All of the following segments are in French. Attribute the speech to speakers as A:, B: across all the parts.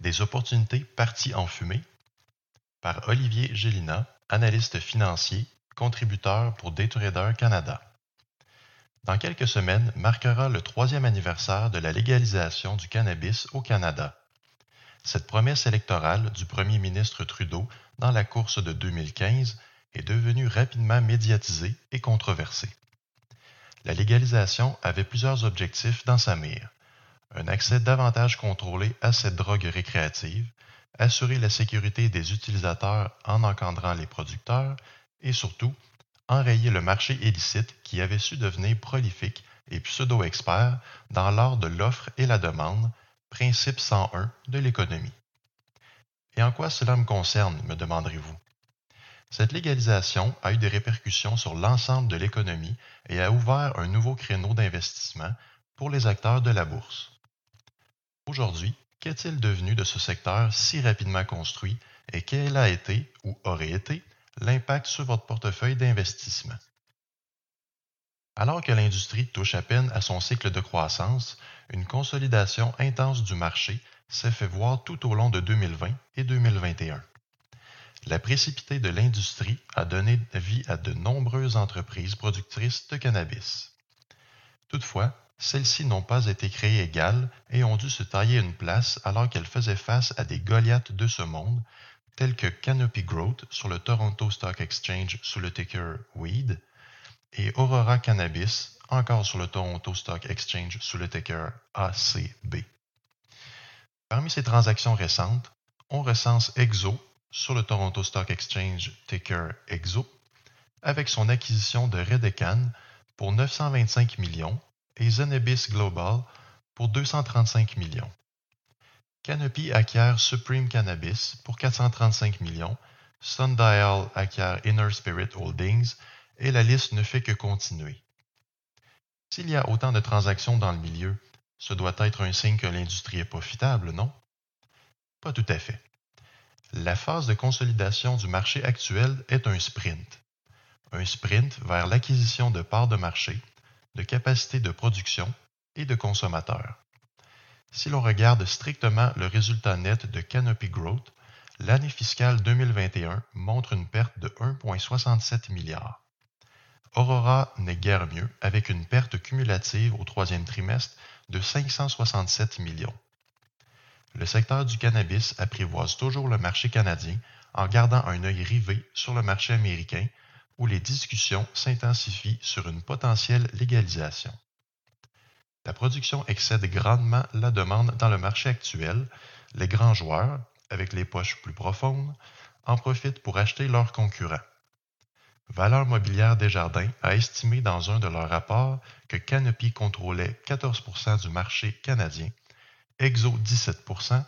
A: Des opportunités parties en fumée par Olivier Gélina, analyste financier, contributeur pour Daytrader Canada. Dans quelques semaines marquera le troisième anniversaire de la légalisation du cannabis au Canada. Cette promesse électorale du premier ministre Trudeau dans la course de 2015 est devenue rapidement médiatisée et controversée. La légalisation avait plusieurs objectifs dans sa mire. Un accès davantage contrôlé à cette drogue récréative, assurer la sécurité des utilisateurs en encadrant les producteurs et surtout enrayer le marché illicite qui avait su devenir prolifique et pseudo-expert dans l'art de l'offre et la demande, principe 101 de l'économie. Et en quoi cela me concerne, me demanderez-vous? Cette légalisation a eu des répercussions sur l'ensemble de l'économie et a ouvert un nouveau créneau d'investissement pour les acteurs de la bourse. Aujourd'hui, qu'est-il devenu de ce secteur si rapidement construit et quel a été ou aurait été l'impact sur votre portefeuille d'investissement? Alors que l'industrie touche à peine à son cycle de croissance, une consolidation intense du marché s'est fait voir tout au long de 2020 et 2021. La précipité de l'industrie a donné vie à de nombreuses entreprises productrices de cannabis. Toutefois, celles-ci n'ont pas été créées égales et ont dû se tailler une place alors qu'elles faisaient face à des Goliaths de ce monde, tels que Canopy Growth sur le Toronto Stock Exchange sous le ticker WEED et Aurora Cannabis, encore sur le Toronto Stock Exchange sous le ticker ACB. Parmi ces transactions récentes, on recense Exo sur le Toronto Stock Exchange ticker EXO avec son acquisition de Redecan pour 925 millions et Zenebis Global pour 235 millions. Canopy acquiert Supreme Cannabis pour 435 millions, Sundial acquiert Inner Spirit Holdings et la liste ne fait que continuer. S'il y a autant de transactions dans le milieu, ce doit être un signe que l'industrie est profitable, non? Pas tout à fait. La phase de consolidation du marché actuel est un sprint. Un sprint vers l'acquisition de parts de marché, de capacité de production et de consommateurs. Si l'on regarde strictement le résultat net de Canopy Growth, l'année fiscale 2021 montre une perte de 1,67 milliard. Aurora n'est guère mieux avec une perte cumulative au troisième trimestre de 567 millions. Le secteur du cannabis apprivoise toujours le marché canadien en gardant un œil rivé sur le marché américain où les discussions s'intensifient sur une potentielle légalisation. La production excède grandement la demande dans le marché actuel. Les grands joueurs, avec les poches plus profondes, en profitent pour acheter leurs concurrents. Valeur mobilière Desjardins a estimé dans un de leurs rapports que Canopy contrôlait 14% du marché canadien, Exo 17%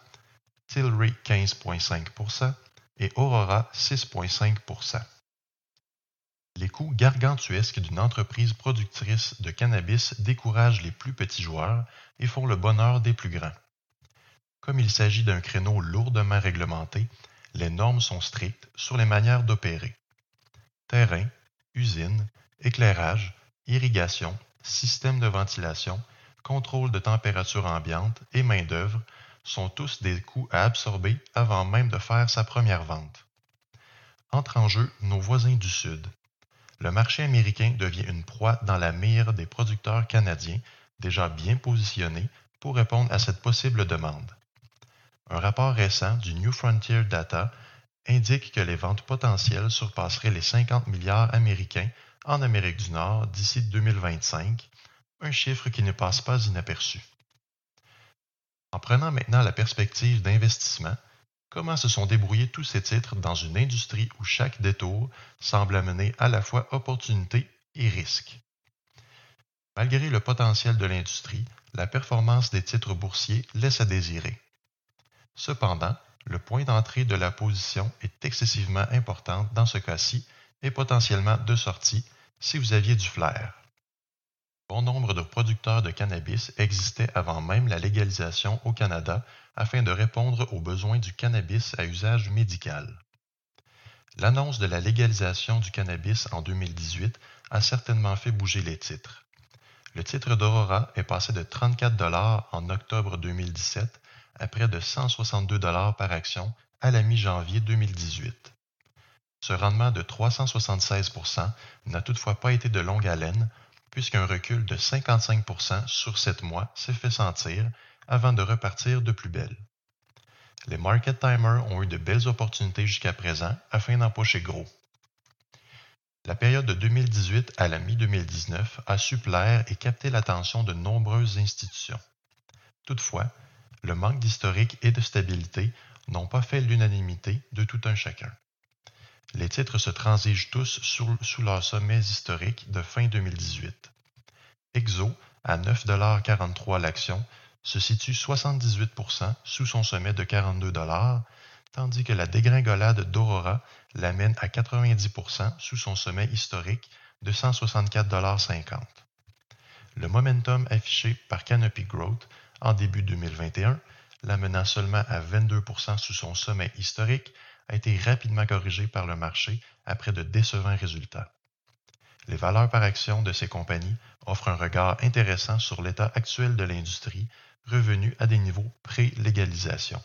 A: Tilray 15,5% et Aurora 6,5 les coûts gargantuesques d'une entreprise productrice de cannabis découragent les plus petits joueurs et font le bonheur des plus grands. Comme il s'agit d'un créneau lourdement réglementé, les normes sont strictes sur les manières d'opérer. Terrain, usine, éclairage, irrigation, système de ventilation, contrôle de température ambiante et main-d'œuvre sont tous des coûts à absorber avant même de faire sa première vente. Entrent en jeu nos voisins du Sud, le marché américain devient une proie dans la mire des producteurs canadiens déjà bien positionnés pour répondre à cette possible demande. Un rapport récent du New Frontier Data indique que les ventes potentielles surpasseraient les 50 milliards américains en Amérique du Nord d'ici 2025, un chiffre qui ne passe pas inaperçu. En prenant maintenant la perspective d'investissement, Comment se sont débrouillés tous ces titres dans une industrie où chaque détour semble amener à la fois opportunité et risque? Malgré le potentiel de l'industrie, la performance des titres boursiers laisse à désirer. Cependant, le point d'entrée de la position est excessivement important dans ce cas-ci et potentiellement de sortie si vous aviez du flair. Bon nombre de producteurs de cannabis existaient avant même la légalisation au Canada afin de répondre aux besoins du cannabis à usage médical. L'annonce de la légalisation du cannabis en 2018 a certainement fait bouger les titres. Le titre d'Aurora est passé de 34 en octobre 2017 à près de 162 par action à la mi-janvier 2018. Ce rendement de 376% n'a toutefois pas été de longue haleine, puisqu'un recul de 55% sur sept mois s'est fait sentir avant de repartir de plus belle. Les market timers ont eu de belles opportunités jusqu'à présent afin d'empocher gros. La période de 2018 à la mi-2019 a su plaire et capter l'attention de nombreuses institutions. Toutefois, le manque d'historique et de stabilité n'ont pas fait l'unanimité de tout un chacun. Les titres se transigent tous sous, leurs sommets historiques de fin 2018. Exo, à 9,43 l'action, se situe 78% sous son sommet de 42 tandis que la dégringolade d'Aurora l'amène à 90% sous son sommet historique de 164,50 Le momentum affiché par Canopy Growth en début 2021, l'amenant seulement à 22% sous son sommet historique, a été rapidement corrigé par le marché après de décevants résultats. Les valeurs par action de ces compagnies offrent un regard intéressant sur l'état actuel de l'industrie, revenu à des niveaux pré-légalisation.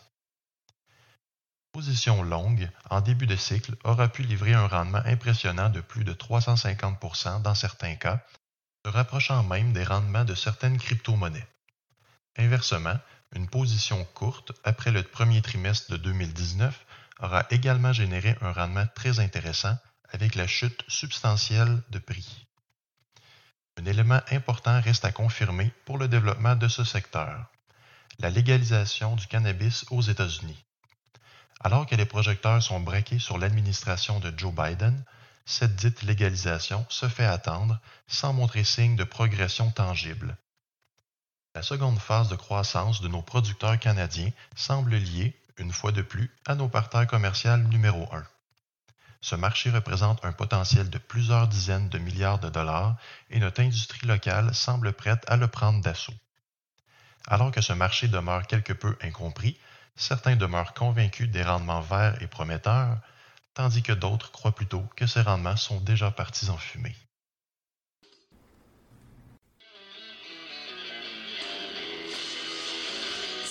A: Position longue, en début de cycle, aura pu livrer un rendement impressionnant de plus de 350% dans certains cas, se rapprochant même des rendements de certaines crypto-monnaies. Inversement, une position courte après le premier trimestre de 2019 aura également généré un rendement très intéressant avec la chute substantielle de prix. Un élément important reste à confirmer pour le développement de ce secteur, la légalisation du cannabis aux États-Unis. Alors que les projecteurs sont braqués sur l'administration de Joe Biden, cette dite légalisation se fait attendre sans montrer signe de progression tangible. La seconde phase de croissance de nos producteurs canadiens semble liée, une fois de plus, à nos partenaires commerciaux numéro un. Ce marché représente un potentiel de plusieurs dizaines de milliards de dollars et notre industrie locale semble prête à le prendre d'assaut. Alors que ce marché demeure quelque peu incompris, certains demeurent convaincus des rendements verts et prometteurs, tandis que d'autres croient plutôt que ces rendements sont déjà partis en fumée.